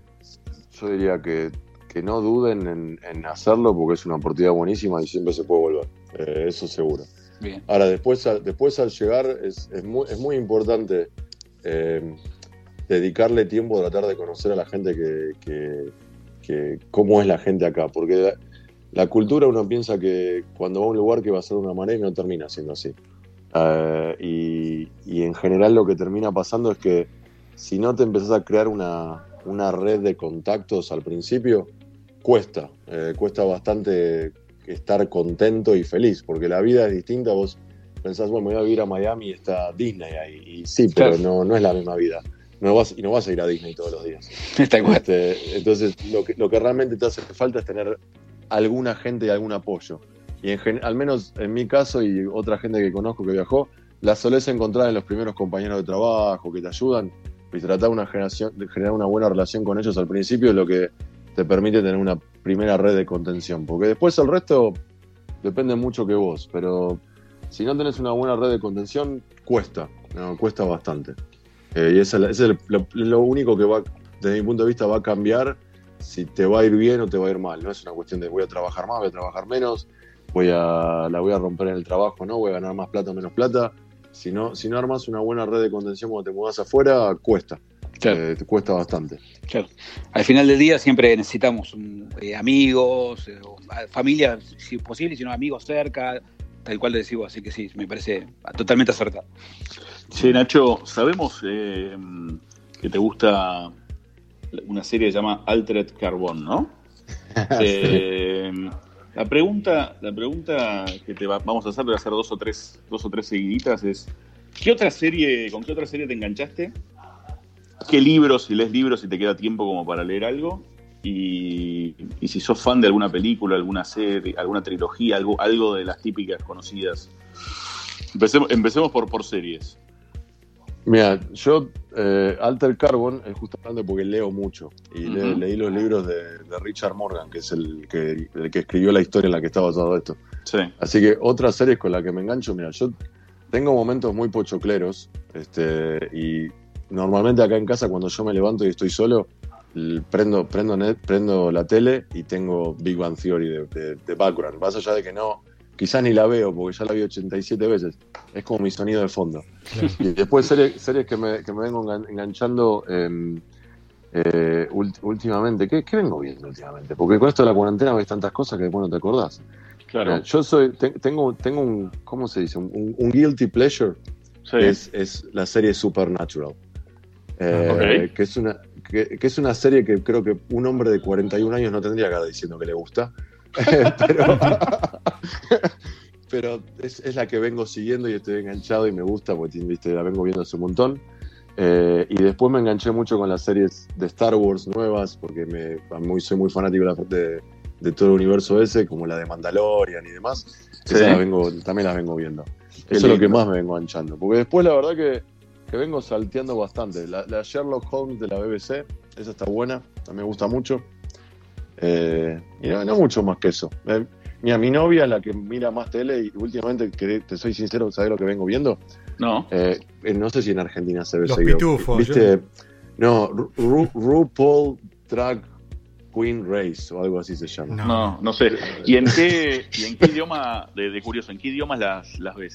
[SPEAKER 4] yo diría que, que no duden en, en hacerlo porque es una oportunidad buenísima y siempre se puede volver. Eh, eso seguro.
[SPEAKER 2] Bien.
[SPEAKER 4] Ahora, después, al- después al llegar es, es muy, es muy importante eh, dedicarle tiempo a tratar de conocer a la gente que, que- que- cómo es la gente acá, porque la, cultura uno piensa que cuando va a un lugar que va a ser de una manera y no termina siendo así. Eh, y, y en general lo que termina pasando es que si no te empezás a crear una, una red de contactos al principio, cuesta, eh, cuesta bastante estar contento y feliz, porque la vida es distinta, vos pensás, bueno, me voy a vivir a Miami y está Disney ahí, y sí, pero
[SPEAKER 2] Claro.
[SPEAKER 4] no, no es la misma vida. No vas, y no vas a ir a Disney todos los días.
[SPEAKER 2] Está.
[SPEAKER 4] Este, entonces, lo que, lo que realmente te hace falta es tener alguna gente y algún apoyo. Y en al menos en mi caso y otra gente que conozco que viajó, la solés encontrar en los primeros compañeros de trabajo que te ayudan y tratar una generación, de generar una buena relación con ellos al principio es lo que te permite tener una primera red de contención. Porque después el resto depende mucho que vos, pero si no tenés una buena red de contención, cuesta, ¿no? cuesta bastante. Eh, y ese es, ese es lo, lo único que va, desde mi punto de vista, va a cambiar si te va a ir bien o te va a ir mal. No es una cuestión de voy a trabajar más, voy a trabajar menos, voy a, la voy a romper en el trabajo, no, voy a ganar más plata o menos plata. Si no, si no armas una buena red de contención cuando te mudas afuera, cuesta.
[SPEAKER 2] Claro.
[SPEAKER 4] Eh, te cuesta bastante.
[SPEAKER 2] Claro. Al final del día siempre necesitamos mm, eh, amigos, eh, ah, familia, si posible, si no amigos cerca, tal cual decís vos. Así que sí, me parece totalmente acertado.
[SPEAKER 3] Che, Nacho, sabemos eh, que te gusta una serie que se llama Altered Carbon, ¿no? Eh, la pregunta, la pregunta que te va- vamos a hacer, voy a hacer dos o tres, dos o tres seguiditas, es ¿qué otra serie, con qué otra serie te enganchaste? ¿Qué libros, si lees libros, si te queda tiempo como para leer algo? Y, y si sos fan de alguna película, alguna serie, alguna trilogía, algo, algo de las típicas conocidas. Empecemos, empecemos por, por series.
[SPEAKER 4] Mira, yo eh, Alter Carbon es justamente porque leo mucho y le- leí los libros de, de Richard Morgan, que es el que, el que escribió la historia en la que está basado esto.
[SPEAKER 3] Sí.
[SPEAKER 4] Así que otras series con las que me engancho, mira, yo tengo momentos muy pochocleros este, y normalmente acá en casa cuando yo me levanto y estoy solo, prendo, prendo, net, prendo la tele y tengo Big Bang Theory de, de- de background. Más allá de que no, quizás ni la veo porque ya la vi 87 veces, es como mi sonido de fondo. Y después series, series que, me, que me vengo engan- enganchando em, eh, últimamente. ¿Qué, qué vengo viendo últimamente? Porque con esto de la cuarentena ves tantas cosas que después no te acordás.
[SPEAKER 3] Claro.
[SPEAKER 4] Yo soy, te- tengo, tengo un, ¿cómo se dice? Un, un guilty pleasure,
[SPEAKER 3] Sí.
[SPEAKER 4] que es, es la serie Supernatural. Eh, que, es una, que, que es una serie que creo que un hombre de 41 años no tendría cara diciendo que le gusta. pero pero es, es la que vengo siguiendo y estoy enganchado y me gusta porque viste, la vengo viendo hace un montón. Eh, y después me enganché mucho con las series de Star Wars nuevas porque me, muy, soy muy fanático de, la- de, todo el universo ese, como la de Mandalorian y demás.
[SPEAKER 3] Sí.
[SPEAKER 4] Las vengo, también las vengo viendo.
[SPEAKER 3] Qué
[SPEAKER 4] Eso es lo que
[SPEAKER 3] lindo.
[SPEAKER 4] más me vengo enganchando. Porque después la verdad que, que vengo salteando bastante. La, la Sherlock Holmes de la BBC, esa está buena, también me gusta mucho. Eh, y no, no mucho más que eso. Eh, mira, mi novia es la que mira más tele y últimamente, que te soy sincero, ¿sabes lo que vengo viendo?
[SPEAKER 3] No.
[SPEAKER 4] Eh, eh, no sé si en Argentina se ve
[SPEAKER 1] Los
[SPEAKER 4] seguido.
[SPEAKER 1] pitufos,
[SPEAKER 4] ¿Viste? No, Ru- Ru- RuPaul Drag Queen Race o algo así se llama.
[SPEAKER 1] No.
[SPEAKER 3] No, no sé. ¿Y en qué, y en qué idioma, de, de curioso, en qué idiomas las, las ves?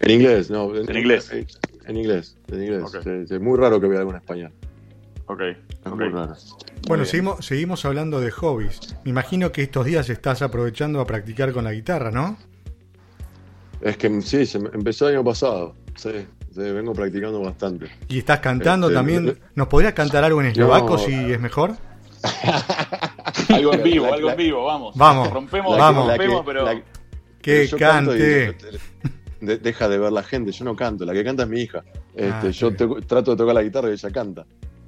[SPEAKER 4] En inglés, no.
[SPEAKER 3] En inglés.
[SPEAKER 4] En, en inglés, en inglés. Es muy raro que vea algo en español.
[SPEAKER 3] Ok.
[SPEAKER 4] Es
[SPEAKER 3] ok.
[SPEAKER 4] muy raro.
[SPEAKER 1] Bueno, seguimos, seguimos hablando de hobbies. Me imagino que estos días estás aprovechando a practicar con la guitarra, ¿no?
[SPEAKER 4] Es que sí, se me- empezó el año pasado. Sí, sí, vengo practicando bastante.
[SPEAKER 1] Y estás cantando
[SPEAKER 4] Este,
[SPEAKER 1] también.
[SPEAKER 4] eh,
[SPEAKER 1] ¿Nos podrías cantar algo en eslovaco
[SPEAKER 4] no.
[SPEAKER 1] si es mejor?
[SPEAKER 3] Algo en vivo,
[SPEAKER 4] La-
[SPEAKER 3] algo
[SPEAKER 4] la-
[SPEAKER 3] en vivo, vamos.
[SPEAKER 1] Vamos.
[SPEAKER 3] Rompemos,
[SPEAKER 1] Vamos.
[SPEAKER 3] rompemos, pero.
[SPEAKER 4] la-
[SPEAKER 1] Que
[SPEAKER 4] yo y
[SPEAKER 1] cante.
[SPEAKER 4] de- deja de ver la gente, yo no canto, la que canta es mi hija. Este,
[SPEAKER 1] Ah,
[SPEAKER 4] yo
[SPEAKER 1] está
[SPEAKER 4] te- trato de tocar la guitarra y ella canta.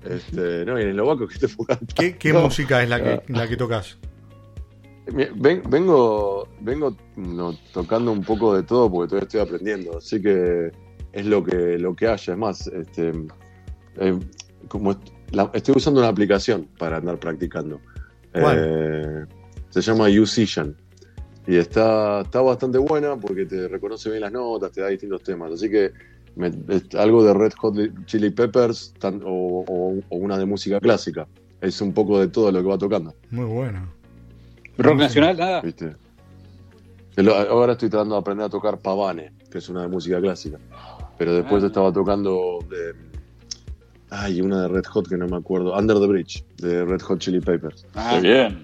[SPEAKER 4] Este, no, y en eslovaco que te puedo cantar.
[SPEAKER 1] ¿Qué, qué
[SPEAKER 4] No.
[SPEAKER 1] música es la que,
[SPEAKER 4] Ah.
[SPEAKER 1] la que tocas?
[SPEAKER 4] Vengo vengo no, tocando un poco de todo porque todavía estoy aprendiendo, así que es lo que lo que haya. Es más, este, eh, como est- la- estoy usando una aplicación para andar practicando. Eh, se llama Musician y está, está bastante buena porque te reconoce bien las notas, te da distintos temas. Así que me- es algo de Red Hot Chili Peppers tan- o, o- o una de música clásica. Es un poco de todo lo que va tocando.
[SPEAKER 1] Muy bueno.
[SPEAKER 2] Rock nacional, nada.
[SPEAKER 4] ¿Viste? Ahora estoy tratando de aprender a tocar Pavane, que es una de música clásica. Pero después
[SPEAKER 2] Ah.
[SPEAKER 4] estaba tocando de. Ay, una de Red Hot que no me acuerdo. Under the Bridge, de Red Hot Chili Peppers.
[SPEAKER 2] Ah,
[SPEAKER 3] Qué bien.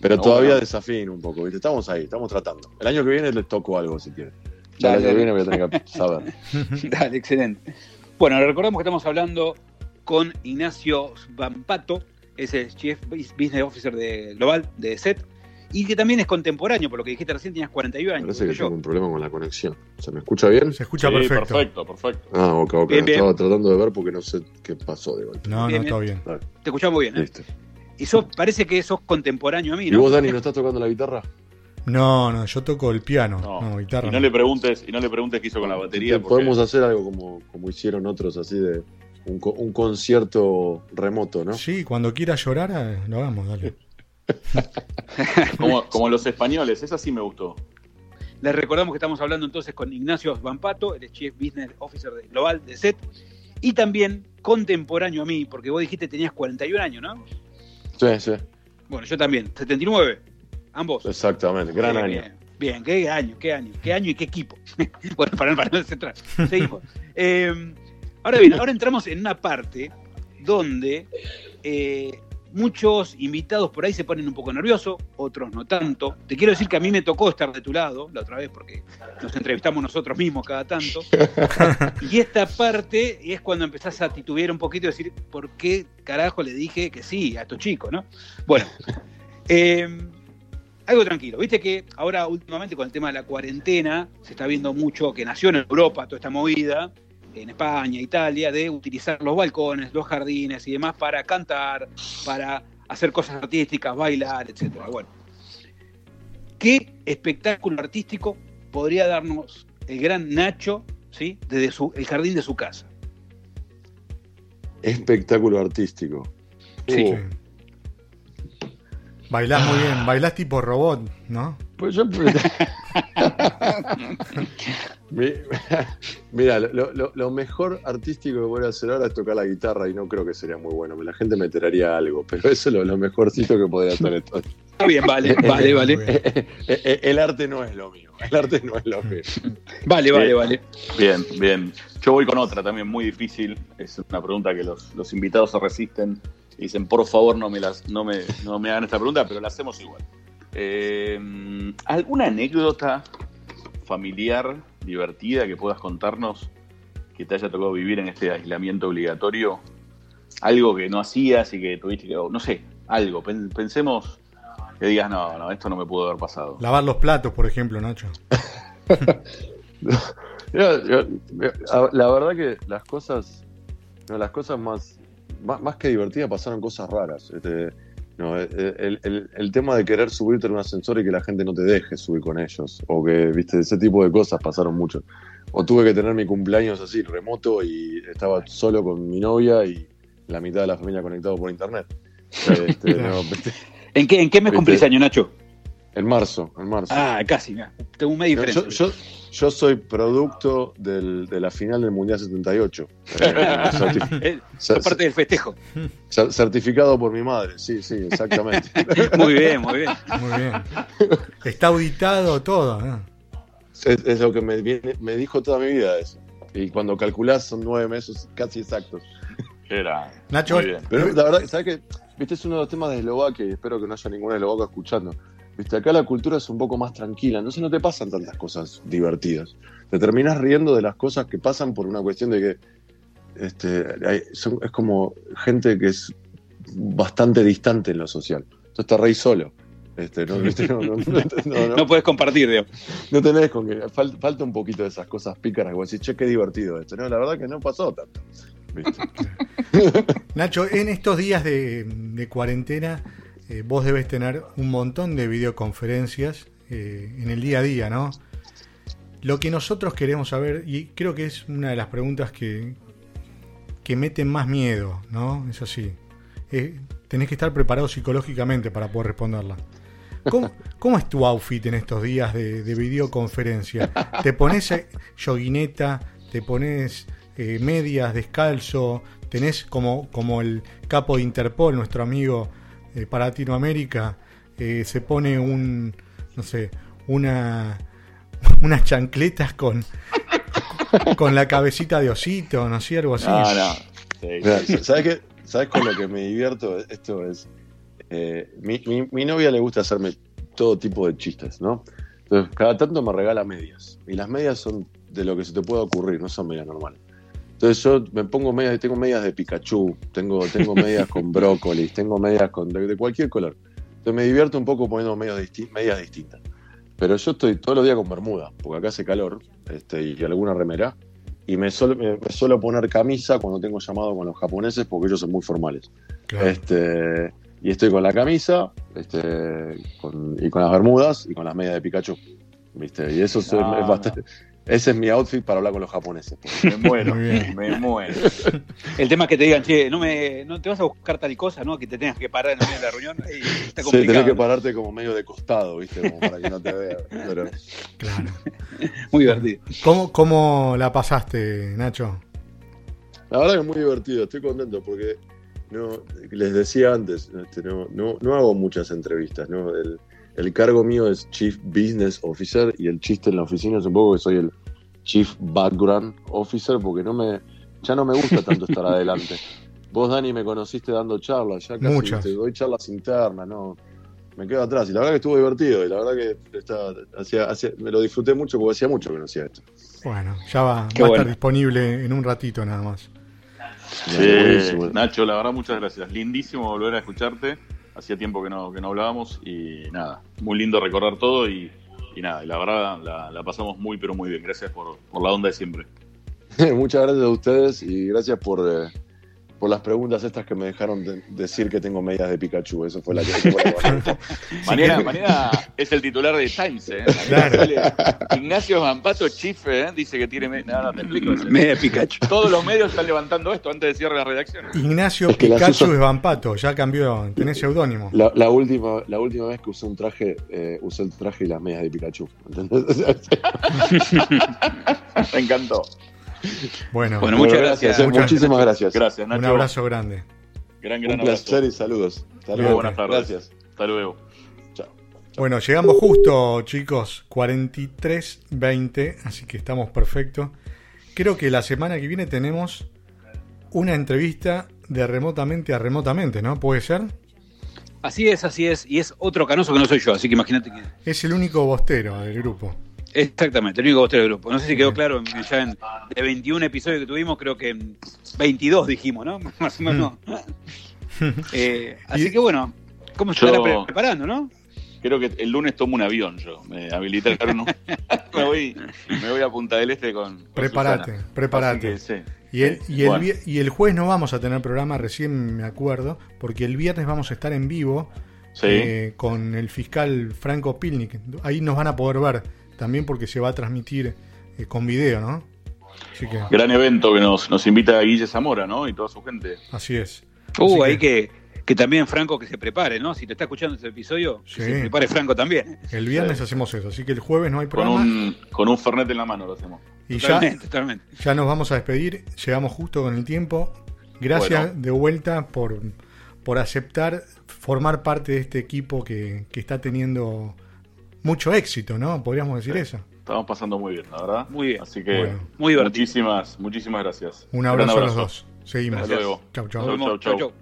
[SPEAKER 4] Pero
[SPEAKER 3] No,
[SPEAKER 4] todavía
[SPEAKER 3] bueno.
[SPEAKER 4] desafío un poco, ¿viste? Estamos ahí, estamos tratando. El año que viene les toco algo si quieren. Ya
[SPEAKER 2] Dale,
[SPEAKER 4] el año que
[SPEAKER 2] dale.
[SPEAKER 4] viene voy a tener que saber.
[SPEAKER 2] Dale, excelente. Bueno, recordamos que estamos hablando con Ignacio Vampato, es el Chief Business Officer de Global de SET, y que también es contemporáneo, por lo que dijiste recién, tenías 41 años.
[SPEAKER 4] Parece que
[SPEAKER 2] yo.
[SPEAKER 4] tengo un problema con la conexión. ¿Se me escucha bien?
[SPEAKER 1] Se escucha
[SPEAKER 3] Sí,
[SPEAKER 1] perfecto.
[SPEAKER 3] perfecto, perfecto.
[SPEAKER 4] Ah, ok, ok.
[SPEAKER 2] Bien, bien.
[SPEAKER 4] Estaba tratando de ver porque no sé qué pasó de golpe.
[SPEAKER 1] No,
[SPEAKER 2] Bien,
[SPEAKER 1] no, todo bien.
[SPEAKER 2] Te escuchamos muy bien, ¿eh?
[SPEAKER 4] listo.
[SPEAKER 2] Y sos, parece que sos contemporáneo a mí,
[SPEAKER 4] ¿Y
[SPEAKER 2] ¿no?
[SPEAKER 4] vos, Dani, no estás tocando la guitarra?
[SPEAKER 1] No, no, yo toco el piano,
[SPEAKER 3] No,
[SPEAKER 1] no, guitarra.
[SPEAKER 3] y no le preguntes, y no le preguntes qué hizo con la batería. porque-
[SPEAKER 4] Podemos hacer algo como, como hicieron otros, así de un, co- un concierto remoto, ¿no?
[SPEAKER 1] Sí, cuando quieras llorar, eh, lo hagamos, dale.
[SPEAKER 3] como, como los españoles, esa sí me gustó.
[SPEAKER 2] Les recordamos que estamos hablando entonces con Ignacio Vampato, el Chief Business Officer de Global de SET, y también contemporáneo a mí, porque vos dijiste que tenías 41 años, ¿no?
[SPEAKER 4] Sí, sí,
[SPEAKER 2] Bueno, yo también, 79, ambos.
[SPEAKER 4] exactamente. Gran año.
[SPEAKER 2] Bien, bien, qué año, qué año, qué año y qué equipo. bueno, para, para no centrar. Seguimos. Eh, ahora bien, ahora entramos en una parte donde eh, muchos invitados por ahí se ponen un poco nerviosos, otros no tanto. Te quiero decir que a mí me tocó estar de tu lado la otra vez porque nos entrevistamos nosotros mismos cada tanto. y esta parte es cuando empezás a titubear un poquito y decir, ¿por qué carajo le dije que sí a estos chicos, no? Bueno, eh, algo tranquilo. Viste que ahora últimamente con el tema de la cuarentena se está viendo mucho que nació en Europa toda esta movida, en España, Italia, de utilizar los balcones, los jardines y demás para cantar, para hacer cosas artísticas, bailar, etcétera. Bueno, ¿qué espectáculo artístico podría darnos el gran Nacho, ¿sí? desde su, el jardín de su casa?
[SPEAKER 4] Espectáculo artístico.
[SPEAKER 2] Sí.
[SPEAKER 4] Uh,
[SPEAKER 1] Bailás muy bien, bailás tipo robot, ¿no?
[SPEAKER 4] Pues yo. Mi- Mira, lo, lo- lo mejor artístico que voy a hacer ahora es tocar la guitarra y no creo que sería muy bueno. La gente me enteraría algo, pero eso es lo, lo mejorcito que podría hacer esto.
[SPEAKER 2] Está bien, vale, vale, vale.
[SPEAKER 1] Muy bien.
[SPEAKER 4] El arte no es lo mío. El arte no es lo mío.
[SPEAKER 2] Vale, vale, vale.
[SPEAKER 3] Bien, bien. Yo voy con otra también muy difícil. Es una pregunta que los, los invitados se resisten y dicen, por favor, no me, las, no me, no me hagan esta pregunta, pero la hacemos igual. Eh, ¿Alguna anécdota familiar divertida que puedas contarnos que te haya tocado vivir en este aislamiento obligatorio? Algo que no hacías y que tuviste que, no sé, algo. Pen- Pensemos que digas, no, no, esto no me pudo haber pasado.
[SPEAKER 1] Lavar los platos, por ejemplo, Nacho.
[SPEAKER 4] Yo- yo- a- la verdad que las cosas, no, las cosas más, más, más que divertidas pasaron cosas raras. Este, no, el, el- el tema de querer subirte en un ascensor y que la gente no te deje subir con ellos, o que, viste, ese tipo de cosas pasaron mucho. O tuve que tener mi cumpleaños así, remoto, y estaba solo con mi novia y la mitad de la familia conectado por internet. Este, no,
[SPEAKER 2] ¿En qué, en qué mes cumplís año, Nacho?
[SPEAKER 4] en marzo, en marzo.
[SPEAKER 2] Ah, casi, mira. Tengo un mes
[SPEAKER 4] Yo,
[SPEAKER 2] diferencia.
[SPEAKER 4] yo, yo soy producto del- de la final del Mundial 78. Eh,
[SPEAKER 2] del festejo.
[SPEAKER 4] cer- certificado por mi madre, sí, sí, exactamente.
[SPEAKER 2] Muy bien, muy bien.
[SPEAKER 1] Muy bien. Está auditado todo, ¿no?
[SPEAKER 4] es, es lo que me, viene- me dijo toda mi vida eso. Y cuando calculás son nueve meses casi exactos.
[SPEAKER 3] Era.
[SPEAKER 1] Nacho,
[SPEAKER 3] Muy bien.
[SPEAKER 4] Pero la verdad, ¿sabes qué? Viste, es uno de los temas de Eslovaquia y espero que no haya ningún eslovaco escuchando. Viste, acá la cultura es un poco más tranquila, entonces no te pasan tantas cosas divertidas. Te terminas riendo de las cosas que pasan por una cuestión de que este, hay- son- es como gente que es bastante distante en lo social. Entonces te reís solo. Este, no,
[SPEAKER 2] puedes compartir, digo.
[SPEAKER 4] No tenés con que. fal- falta un poquito de esas cosas pícaras decís, che, qué divertido esto. No, la verdad que no pasó tanto.
[SPEAKER 1] Nacho, en estos días de, cuarentena, eh, vos debes tener un montón de videoconferencias eh, en el día a día, ¿no? Lo que nosotros queremos saber, y creo que es una de las preguntas que, que meten más miedo, ¿no? Eso sí. Eh, tenés que estar preparado psicológicamente para poder responderla. ¿Cómo, es tu outfit en estos días de, de videoconferencia? ¿Te pones yoguineta? ¿Te pones eh, medias descalzo? ¿Tenés como, como el capo de Interpol, nuestro amigo eh, para Latinoamérica? eh, se pone un, no sé, una, unas chancletas con, con la cabecita de osito, no algo así.
[SPEAKER 3] No. Sí,
[SPEAKER 4] Mira,
[SPEAKER 3] sí.
[SPEAKER 4] ¿sabes qué? ¿Sabes con lo que me divierto? Esto es. eh, mi, mi- mi novia le gusta hacerme todo tipo de chistes, ¿no? Entonces, cada tanto me regala medias. Y las medias son de lo que se te pueda ocurrir, no son medias normales. Entonces yo me pongo medias, tengo medias de Pikachu, tengo, tengo medias con brócolis, tengo medias con de, de cualquier color. Entonces me divierto un poco poniendo medias, disti- medias distintas. Pero yo estoy todos los días con bermuda, porque acá hace calor, este, y alguna remera. Y me, suelo- me- me suelo poner camisa cuando tengo llamado con los japoneses, porque ellos son muy formales.
[SPEAKER 1] Claro.
[SPEAKER 4] Este, y estoy con la camisa, este, con- y con las bermudas y con las medias de Pikachu. ¿Viste? Y eso es,
[SPEAKER 3] No,
[SPEAKER 4] es bastante. Ese es mi outfit para hablar con los japoneses.
[SPEAKER 3] Me muero, me muero.
[SPEAKER 2] El tema es que te digan, che, no, me, no te vas a buscar tal cosa, ¿no? Que te tengas que parar en el medio de la reunión. y está
[SPEAKER 4] Sí,
[SPEAKER 2] complicado.
[SPEAKER 4] tenés que
[SPEAKER 2] ¿no?
[SPEAKER 4] pararte como medio de costado, ¿viste? Como para que no te vea. Pero
[SPEAKER 1] Claro.
[SPEAKER 2] Muy divertido.
[SPEAKER 1] ¿Cómo, ¿Cómo la pasaste, Nacho?
[SPEAKER 4] la verdad que es muy divertido, estoy contento porque no, les decía antes, este, no, no, no hago muchas entrevistas, ¿no? El, el cargo mío es Chief Business Officer y el chiste en la oficina es un poco que soy el Chief Background Officer porque no me, ya no me gusta tanto estar adelante. Vos, Dani, me conociste dando charlas, ya casi
[SPEAKER 1] Muchas.
[SPEAKER 4] te doy charlas internas, ¿no? Me quedo atrás y la verdad que estuvo divertido y la verdad que está, hacía, hacía- me lo disfruté mucho porque hacía mucho que no hacía esto.
[SPEAKER 1] Bueno, ya va, va a estar disponible en un ratito nada más.
[SPEAKER 3] Sí. Nacho, la verdad, muchas gracias. Lindísimo volver a escucharte. Hacía tiempo que no, que no hablábamos y nada, muy lindo recordar todo y, y nada, la verdad la, la pasamos muy, pero muy bien. Gracias por, por la onda de siempre.
[SPEAKER 4] Muchas gracias a ustedes y gracias por, eh, por las preguntas estas que me dejaron de- decir que tengo medias de Pikachu. Eso fue la que.
[SPEAKER 3] Mañana, mañana es el titular de Times, ¿eh?
[SPEAKER 1] Claro.
[SPEAKER 3] Ignacio Mampato Chife, ¿eh? Dice que tiene. Nada, te explico.
[SPEAKER 2] Media Pikachu.
[SPEAKER 3] Todos los medios están levantando esto antes de cierre la redacción.
[SPEAKER 1] Ignacio
[SPEAKER 4] Es que las
[SPEAKER 1] Pikachu
[SPEAKER 4] uso-
[SPEAKER 1] es Vampato, ya cambió, tenés seudónimo.
[SPEAKER 4] La, la última, la última vez que usé un traje, eh, usé el traje y las medias de Pikachu. ¿entendés?
[SPEAKER 3] Me encantó.
[SPEAKER 1] Bueno,
[SPEAKER 2] Bueno, muchas gracias.
[SPEAKER 1] Muchas
[SPEAKER 4] Muchísimas gracias.
[SPEAKER 3] Gracias, Nacho.
[SPEAKER 1] un abrazo grande.
[SPEAKER 3] Gran, gran
[SPEAKER 4] Un
[SPEAKER 3] abrazo.
[SPEAKER 4] placer y saludos. Hasta luego.
[SPEAKER 3] buenas tardes.
[SPEAKER 4] Gracias.
[SPEAKER 3] Hasta luego.
[SPEAKER 4] Chao.
[SPEAKER 1] Bueno, llegamos justo, chicos, 43.20, así que estamos perfectos. Creo que la semana que viene tenemos una entrevista de remotamente a remotamente, ¿no? ¿Puede ser?
[SPEAKER 2] Así es, así es. Y es otro canoso que no soy yo, así que imagínate que.
[SPEAKER 1] Es el único bostero del grupo.
[SPEAKER 2] Exactamente, el único bostero del grupo. No sé si quedó claro, en- ya en, de 21 episodios que tuvimos, creo que en 22 dijimos, ¿no? Más o menos. Eh, así que bueno, ¿cómo se estará pre- preparando, no?
[SPEAKER 3] Creo que el lunes tomo un avión yo. Me habilitaron. un- me, voy, me voy a Punta del Este con. con
[SPEAKER 1] Prepárate,
[SPEAKER 3] Susana.
[SPEAKER 1] prepárate.
[SPEAKER 3] Así que, sí.
[SPEAKER 1] Y el, y, el,
[SPEAKER 3] Bueno.
[SPEAKER 1] y el jueves no vamos a tener programa, recién me acuerdo, porque el viernes vamos a estar en vivo
[SPEAKER 3] Sí.
[SPEAKER 1] eh, con el fiscal Franco Pilnik. Ahí nos van a poder ver también porque se va a transmitir eh, con video, ¿no? Así que
[SPEAKER 3] Gran evento que nos, nos invita a Guille Zamora, ¿no? Y toda su gente.
[SPEAKER 1] así es.
[SPEAKER 2] Uh,
[SPEAKER 1] Así
[SPEAKER 2] ahí que, que también Franco que se prepare, ¿no? Si te está escuchando este episodio,
[SPEAKER 1] Sí.
[SPEAKER 2] que se prepare Franco también.
[SPEAKER 1] El viernes hacemos eso, así que el jueves no hay
[SPEAKER 3] Con
[SPEAKER 1] programa
[SPEAKER 3] un, con un Fernet en la mano lo hacemos.
[SPEAKER 1] y ya,
[SPEAKER 2] Totalmente, totalmente.
[SPEAKER 1] ya nos vamos a despedir. Llegamos justo con el tiempo. Gracias
[SPEAKER 3] Bueno.
[SPEAKER 1] de vuelta por, por aceptar formar parte de este equipo que, que está teniendo mucho éxito, ¿no? Podríamos decir eso.
[SPEAKER 3] Estamos pasando muy bien, la verdad.
[SPEAKER 2] Muy bien.
[SPEAKER 3] Así que
[SPEAKER 1] Bueno.
[SPEAKER 2] Muy divertido.
[SPEAKER 3] muchísimas, muchísimas gracias.
[SPEAKER 1] Un
[SPEAKER 3] Gran
[SPEAKER 1] abrazo, a los dos. Seguimos.
[SPEAKER 3] Hasta luego.
[SPEAKER 1] Chau, Chau,